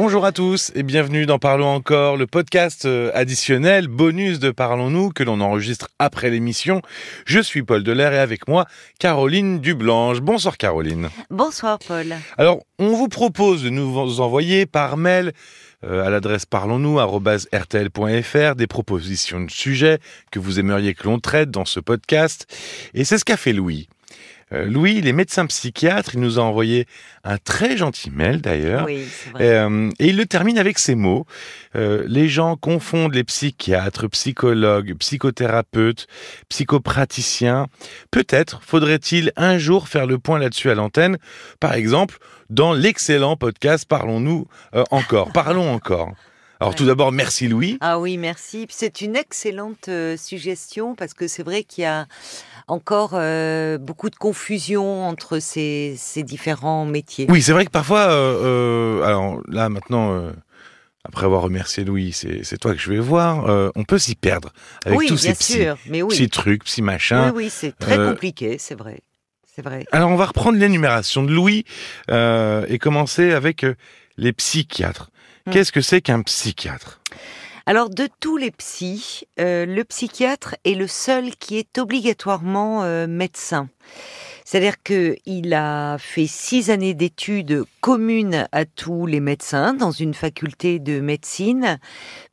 Bonjour à tous et bienvenue dans Parlons encore, le podcast euh, additionnel, bonus de Parlons-nous que l'on enregistre après l'émission. Je suis Paul Delair et avec moi Caroline Dublanche. Bonsoir Caroline. Bonsoir Paul. Alors, on vous propose de nous envoyer par mail euh, à l'adresse parlons-nous@rtl.fr des propositions de sujets que vous aimeriez que l'on traite dans ce podcast et c'est ce qu'a fait Louis. Euh, Louis, il est médecin psychiatre, il nous a envoyé un très gentil mail d'ailleurs. Oui, c'est vrai. Euh, et il le termine avec ces mots. Euh, les gens confondent les psychiatres, psychologues, psychothérapeutes, psychopraticiens. Peut-être faudrait-il un jour faire le point là-dessus à l'antenne. Par exemple, dans l'excellent podcast Parlons-nous encore. Parlons encore. Alors tout d'abord, merci Louis. Ah oui, merci. C'est une excellente suggestion parce que c'est vrai qu'il y a encore euh, beaucoup de confusion entre ces, ces différents métiers. Oui, c'est vrai que parfois, euh, euh, alors là maintenant, après avoir remercié Louis, c'est toi que je vais voir, on peut s'y perdre avec tous ces petits, mais oui. petits trucs, petits machins. Oui, oui, c'est très compliqué, c'est vrai. C'est vrai. Alors on va reprendre l'énumération de Louis et commencer avec les psychiatres. Hum. Qu'est-ce que c'est qu'un psychiatre? Alors, de tous les psys, euh, le psychiatre est le seul qui est obligatoirement euh, médecin. C'est-à-dire qu'il a fait six années d'études communes à tous les médecins dans une faculté de médecine,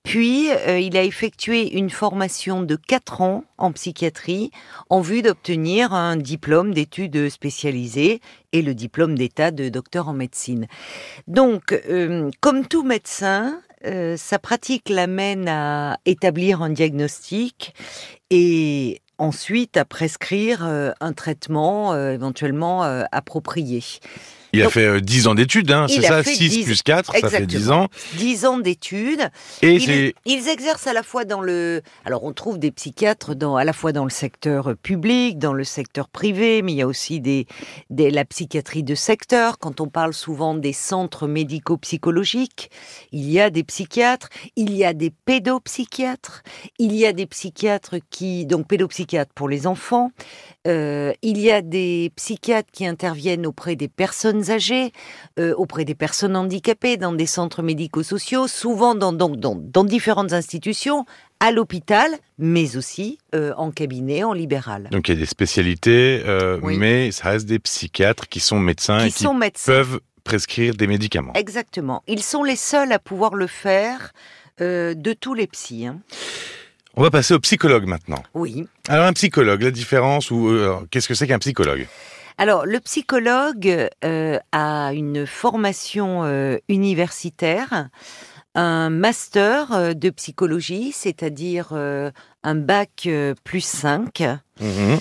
puis euh, il a effectué une formation de quatre ans en psychiatrie en vue d'obtenir un diplôme d'études spécialisées et le diplôme d'état de docteur en médecine. Donc, comme tout médecin, euh, sa pratique l'amène à établir un diagnostic et ensuite à prescrire euh, un traitement euh, éventuellement approprié. Il a fait 10 euh, ans d'études, hein, c'est ça? 6 plus 4, ça fait 10 ans. 10 ans d'études. Et ils, ils, exercent à la fois dans le... Alors on trouve des psychiatres dans, à la fois dans le secteur public, dans le secteur privé, mais il y a aussi des, des la psychiatrie de secteur. Quand on parle souvent des centres médico-psychologiques, il y a des psychiatres, il y a des pédopsychiatres, il y a des psychiatres qui... Donc pédopsychiatres pour les enfants, euh, il y a des psychiatres qui interviennent auprès des personnes âgées, euh, auprès des personnes handicapées, dans des centres médico-sociaux, souvent dans, dans, dans, différentes institutions, à l'hôpital, mais aussi euh, en cabinet, en libéral. Donc il y a des spécialités, mais ça reste des psychiatres qui sont médecins et qui peuvent prescrire des médicaments. Exactement. Ils sont les seuls à pouvoir le faire de tous les psys. Hein. On va passer au psychologue maintenant. Oui. Alors un psychologue, la différence ou euh, qu'est-ce que c'est qu'un psychologue? Alors, le psychologue euh, a une formation euh, universitaire, un master de psychologie, c'est-à-dire un bac plus 5. Mhm.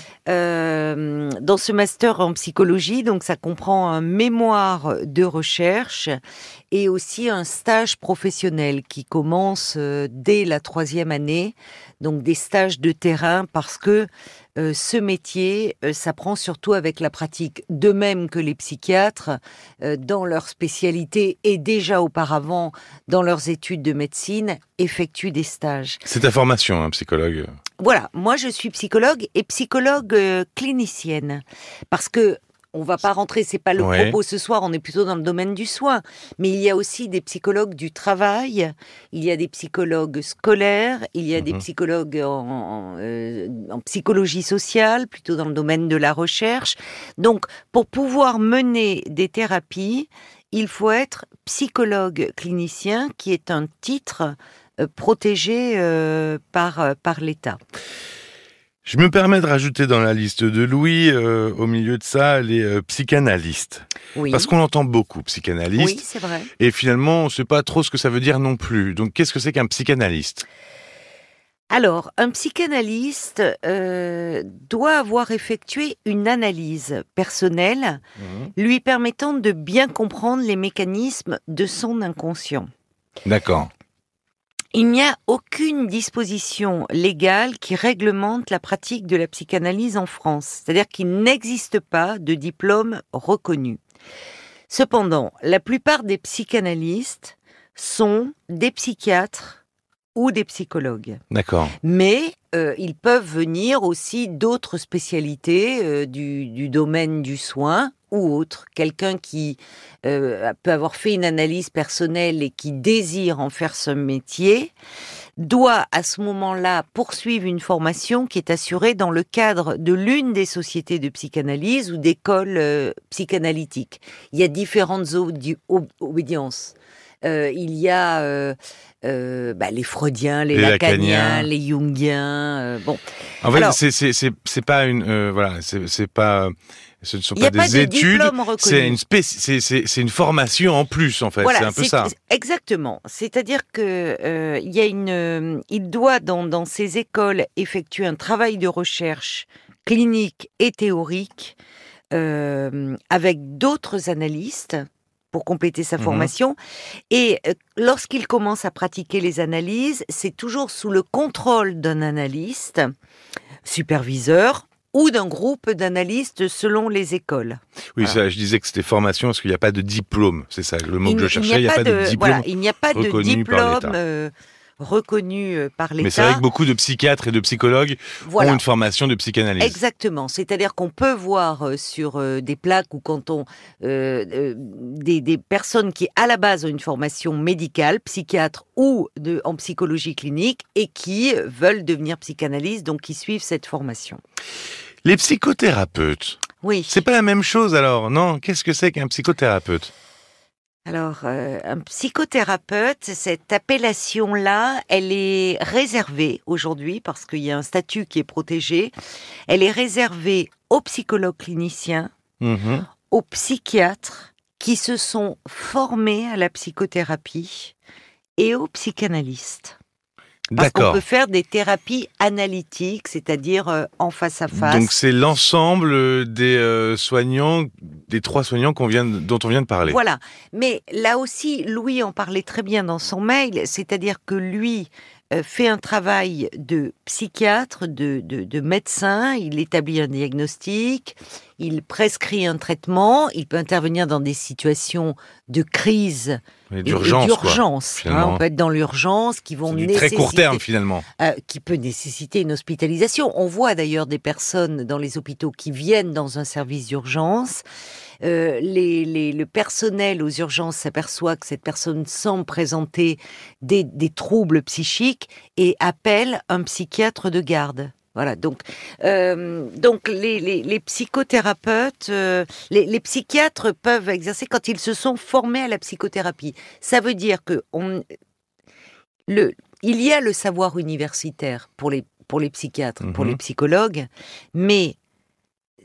dans ce master en psychologie, donc ça comprend un mémoire de recherche et aussi un stage professionnel qui commence dès la troisième année donc des stages de terrain parce que euh, ce métier euh, s'apprend surtout avec la pratique, de même que les psychiatres, euh, dans leur spécialité et déjà auparavant dans leurs études de médecine, effectuent des stages. C'est ta formation, un hein, psychologue Voilà, moi je suis psychologue et psychologue clinicienne. Parce que on va pas rentrer, c'est pas le propos ce soir, on est plutôt dans le domaine du soin. Mais il y a aussi des psychologues du travail, il y a des psychologues scolaires, il y a des mhm. psychologues euh, en, psychologie sociale, plutôt dans le domaine de la recherche. Donc, pour pouvoir mener des thérapies, il faut être psychologue clinicien, qui est un titre euh, protégé euh, par, par l'État. Je me permets de rajouter dans la liste de Louis, euh, au milieu de ça, les euh, psychanalystes. Oui. Parce qu'on entend beaucoup, psychanalyste. Oui, c'est vrai. Et finalement, on ne sait pas trop ce que ça veut dire non plus. Donc, qu'est-ce que c'est qu'un psychanalyste? Alors, un psychanalyste euh, doit avoir effectué une analyse personnelle mhm. lui permettant de bien comprendre les mécanismes de son inconscient. D'accord. Il n'y a aucune disposition légale qui réglemente la pratique de la psychanalyse en France, c'est-à-dire qu'il n'existe pas de diplôme reconnu. Cependant, la plupart des psychanalystes sont des psychiatres ou des psychologues. D'accord. Mais euh, ils peuvent venir aussi d'autres spécialités euh, du, domaine du soin ou autre. Quelqu'un qui euh, peut avoir fait une analyse personnelle et qui désire en faire son métier doit à ce moment-là poursuivre une formation qui est assurée dans le cadre de l'une des sociétés de psychanalyse ou d'écoles psychanalytiques. Il y a différentes obédiences. Euh, il y a euh, bah, les freudiens, les, Les lacaniens, lacaniens. les jungiens. euh, bon, En fait, Alors- c'est c'est c'est c'est pas une euh, voilà, c'est c'est pas ce ne sont pas des de études, c'est une c'est formation en plus en fait, Voilà, c'est un peu ça. Exactement. C'est-à-dire que il y a une, il doit dans dans ces écoles effectuer un travail de recherche clinique et théorique avec d'autres analystes pour compléter sa Mhm. formation. Et euh, lorsqu'il commence à pratiquer les analyses, c'est toujours sous le contrôle d'un analyste, superviseur ou d'un groupe d'analystes selon les écoles. Oui, Voilà. ça, je disais que c'était formation parce qu'il n'y a pas de diplôme, c'est ça le mot Il que je cherchais, il n'y a, pas de, diplôme. voilà, il n'y a pas de reconnu par l'État. euh, par Mais c'est vrai l'État. que beaucoup de psychiatres et de psychologues Voilà. ont une formation de psychanalyse. Exactement. C'est-à-dire qu'on peut voir euh, sur euh, des plaques ou quand on euh, des, des personnes qui à la base ont une formation médicale, psychiatre ou de, en psychologie clinique et qui veulent devenir psychanalystes, donc qui suivent cette formation. Les psychothérapeutes, Oui. c'est pas la même chose alors, non? Qu'est-ce que c'est qu'un psychothérapeute? Alors, euh, un psychothérapeute, cette appellation-là, elle est réservée aujourd'hui parce qu'il y a un statut qui est protégé. Elle est réservée aux psychologues cliniciens, Mhm. aux psychiatres qui se sont formés à la psychothérapie et aux psychanalystes. Parce qu'on peut faire des thérapies analytiques, c'est-à-dire euh, en face à face. Donc c'est l'ensemble euh, des euh, soignants, des trois soignants qu'on vient, de- dont on vient de parler. Voilà. Mais là aussi, Louis en parlait très bien dans son mail, c'est-à-dire que lui fait un travail de psychiatre, de, de, de médecin, il établit un diagnostic, il prescrit un traitement, il peut intervenir dans des situations de crise Et D'urgence, hein. on peut être dans l'urgence, qui vont du nécessiter, très court terme finalement. euh, qui peut nécessiter une hospitalisation. On voit d'ailleurs des personnes dans les hôpitaux qui viennent dans un service d'urgence. Euh, les, les- le personnel aux urgences s'aperçoit que cette personne semble présenter des, des troubles psychiques et appelle un psychiatre de garde. Voilà, donc, euh, donc les, les- les psychothérapeutes, euh, les, les psychiatres peuvent exercer quand ils se sont formés à la psychothérapie. Ça veut dire que on, le, il y a le savoir universitaire pour les, pour les psychiatres, pour Mhm. les psychologues, mais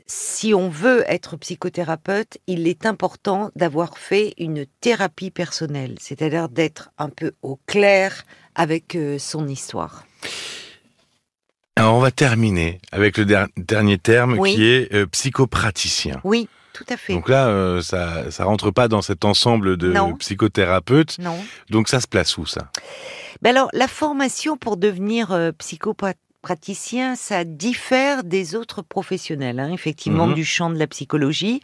si on veut être psychothérapeute, il est important d'avoir fait une thérapie personnelle, c'est-à-dire d'être un peu au clair avec euh, son histoire. Alors on va terminer avec le der- dernier terme Oui. qui est euh, psychopraticien. Oui, tout à fait. Donc là, euh, ça ça rentre pas dans cet ensemble de Non. psychothérapeutes. non. Donc ça se place où ça? Ben alors, la formation pour devenir euh, psychopraticien, ça diffère des autres professionnels, hein, effectivement, Mhm. du champ de la psychologie.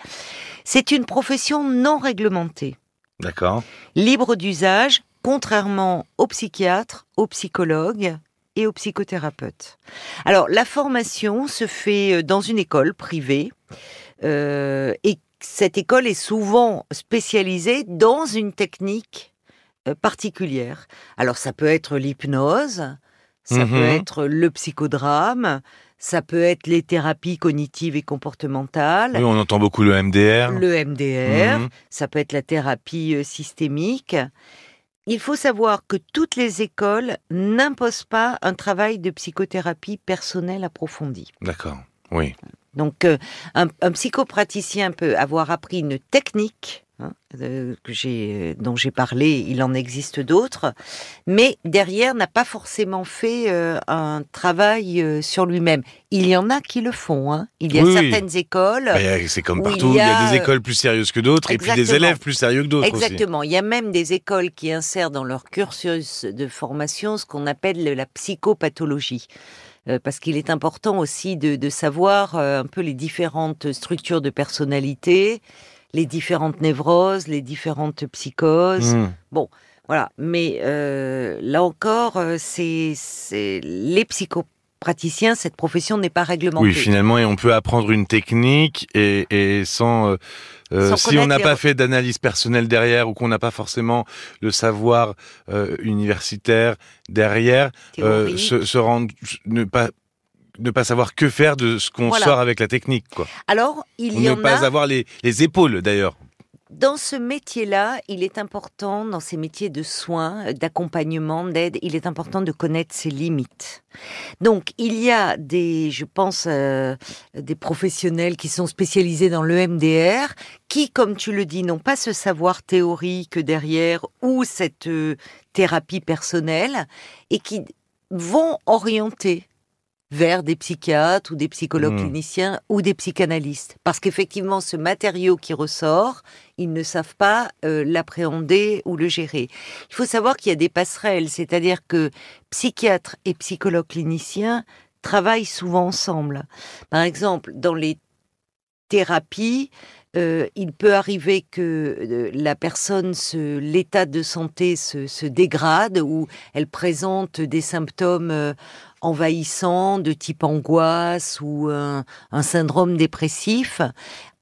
C'est une profession non réglementée, D'accord. libre d'usage, contrairement aux psychiatres, aux psychologues et aux psychothérapeutes. Alors, la formation se fait euh, dans une école privée euh, et cette école est souvent spécialisée dans une technique euh, particulière. Alors, ça peut être l'hypnose, ça Mhm. peut être le psychodrame, ça peut être les thérapies cognitives et comportementales, Oui, on entend beaucoup le MDR. le MDR, Mhm. ça peut être la thérapie systémique. Il faut savoir que toutes les écoles n'imposent pas un travail de psychothérapie personnelle approfondi. D'accord. Oui. Donc, euh, un, un psychopraticien peut avoir appris une technique hein, euh, que j'ai, dont j'ai parlé. Il en existe d'autres, mais derrière n'a pas forcément fait euh, un travail euh, sur lui-même. Il y en a qui le font. hein. Il y a Oui, oui. certaines écoles. Ben, c'est comme il partout. Il y a des euh, écoles plus sérieuses que d'autres et puis des élèves plus sérieux que d'autres aussi. Exactement. Il y a même des écoles qui insèrent dans leur cursus de formation ce qu'on appelle la psychopathologie. Euh, parce qu'il est important aussi de, de savoir euh, un peu les différentes structures de personnalité, les différentes névroses, les différentes psychoses. Mhm. Voilà. Mais euh, là encore, euh, c'est les praticien, cette profession n'est pas réglementée. Oui, finalement, et on peut apprendre une technique et, et sans, euh, Sans si on n'a pas fait d'analyse personnelle derrière ou qu'on n'a pas forcément le savoir euh, universitaire derrière, euh, se, se rendre, ne pas ne pas savoir que faire de ce qu'on Voilà. sort avec la technique, quoi. Alors, il Ou y ne en pas a. avoir les, les épaules, d'ailleurs. Dans ce métier-là, il est important, dans ces métiers de soins, d'accompagnement, d'aide, il est important de connaître ses limites. Donc, il y a des, je pense, euh, des professionnels qui sont spécialisés dans l'EMDR, qui, comme tu le dis, n'ont pas ce savoir théorique derrière ou cette euh, thérapie personnelle et qui vont orienter vers des psychiatres ou des psychologues Hmm. cliniciens ou des psychanalystes. Parce qu'effectivement, ce matériau qui ressort, ils ne savent pas euh, l'appréhender ou le gérer. Il faut savoir qu'il y a des passerelles, c'est-à-dire que psychiatres et psychologues cliniciens travaillent souvent ensemble. Par exemple, dans les thérapies, euh, il peut arriver que euh, la personne, l'état de santé se, dégrade ou elle présente des symptômes euh, envahissants de type angoisse ou un, syndrome dépressif.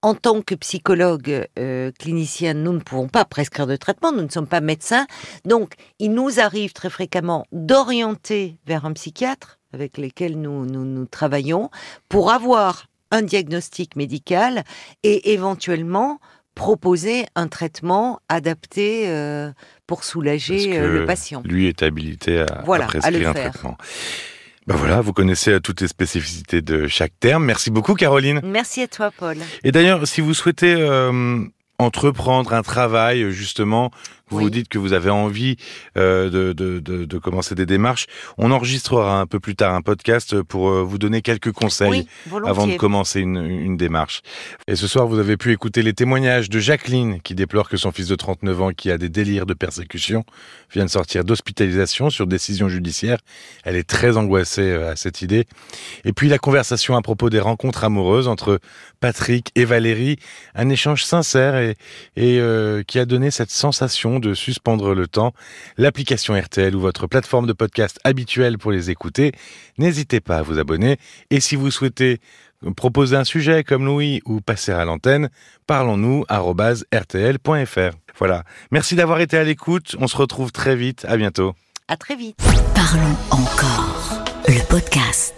En tant que psychologue euh, clinicien, nous ne pouvons pas prescrire de traitement, nous ne sommes pas médecins. Donc, il nous arrive très fréquemment d'orienter vers un psychiatre avec nous, nous travaillons pour avoir un diagnostic médical et éventuellement proposer un traitement adapté euh, pour soulager Parce euh, que le patient. Lui est habilité à, Voilà, à prescrire un faire. traitement. Ben voilà, vous connaissez euh, toutes les spécificités de chaque terme. Merci beaucoup, Caroline. Merci à toi, Paul. Et d'ailleurs, si vous souhaitez euh, entreprendre un travail, justement, vous Oui. vous dites que vous avez envie euh, de, de, de, de commencer des démarches, on enregistrera un peu plus tard un podcast pour euh, vous donner quelques conseils Oui, avant de commencer une, une démarche. Et ce soir, vous avez pu écouter les témoignages de Jacqueline, qui déplore que son fils de 39 ans, qui a des délires de persécution, vient de sortir d'hospitalisation sur décision judiciaire. Elle est très angoissée euh, à cette idée. Et puis la conversation à propos des rencontres amoureuses entre Patrick et Valérie, un échange sincère et, et euh, qui a donné cette sensation de suspendre le temps. L'application RTL ou votre plateforme de podcast habituelle pour les écouter. N'hésitez pas à vous abonner. Et si vous souhaitez proposer un sujet comme Louis ou passer à l'antenne, parlons-nous rtl.fr. Voilà. Merci d'avoir été à l'écoute. On se retrouve très vite. À bientôt. À très vite. Parlons encore. Le podcast.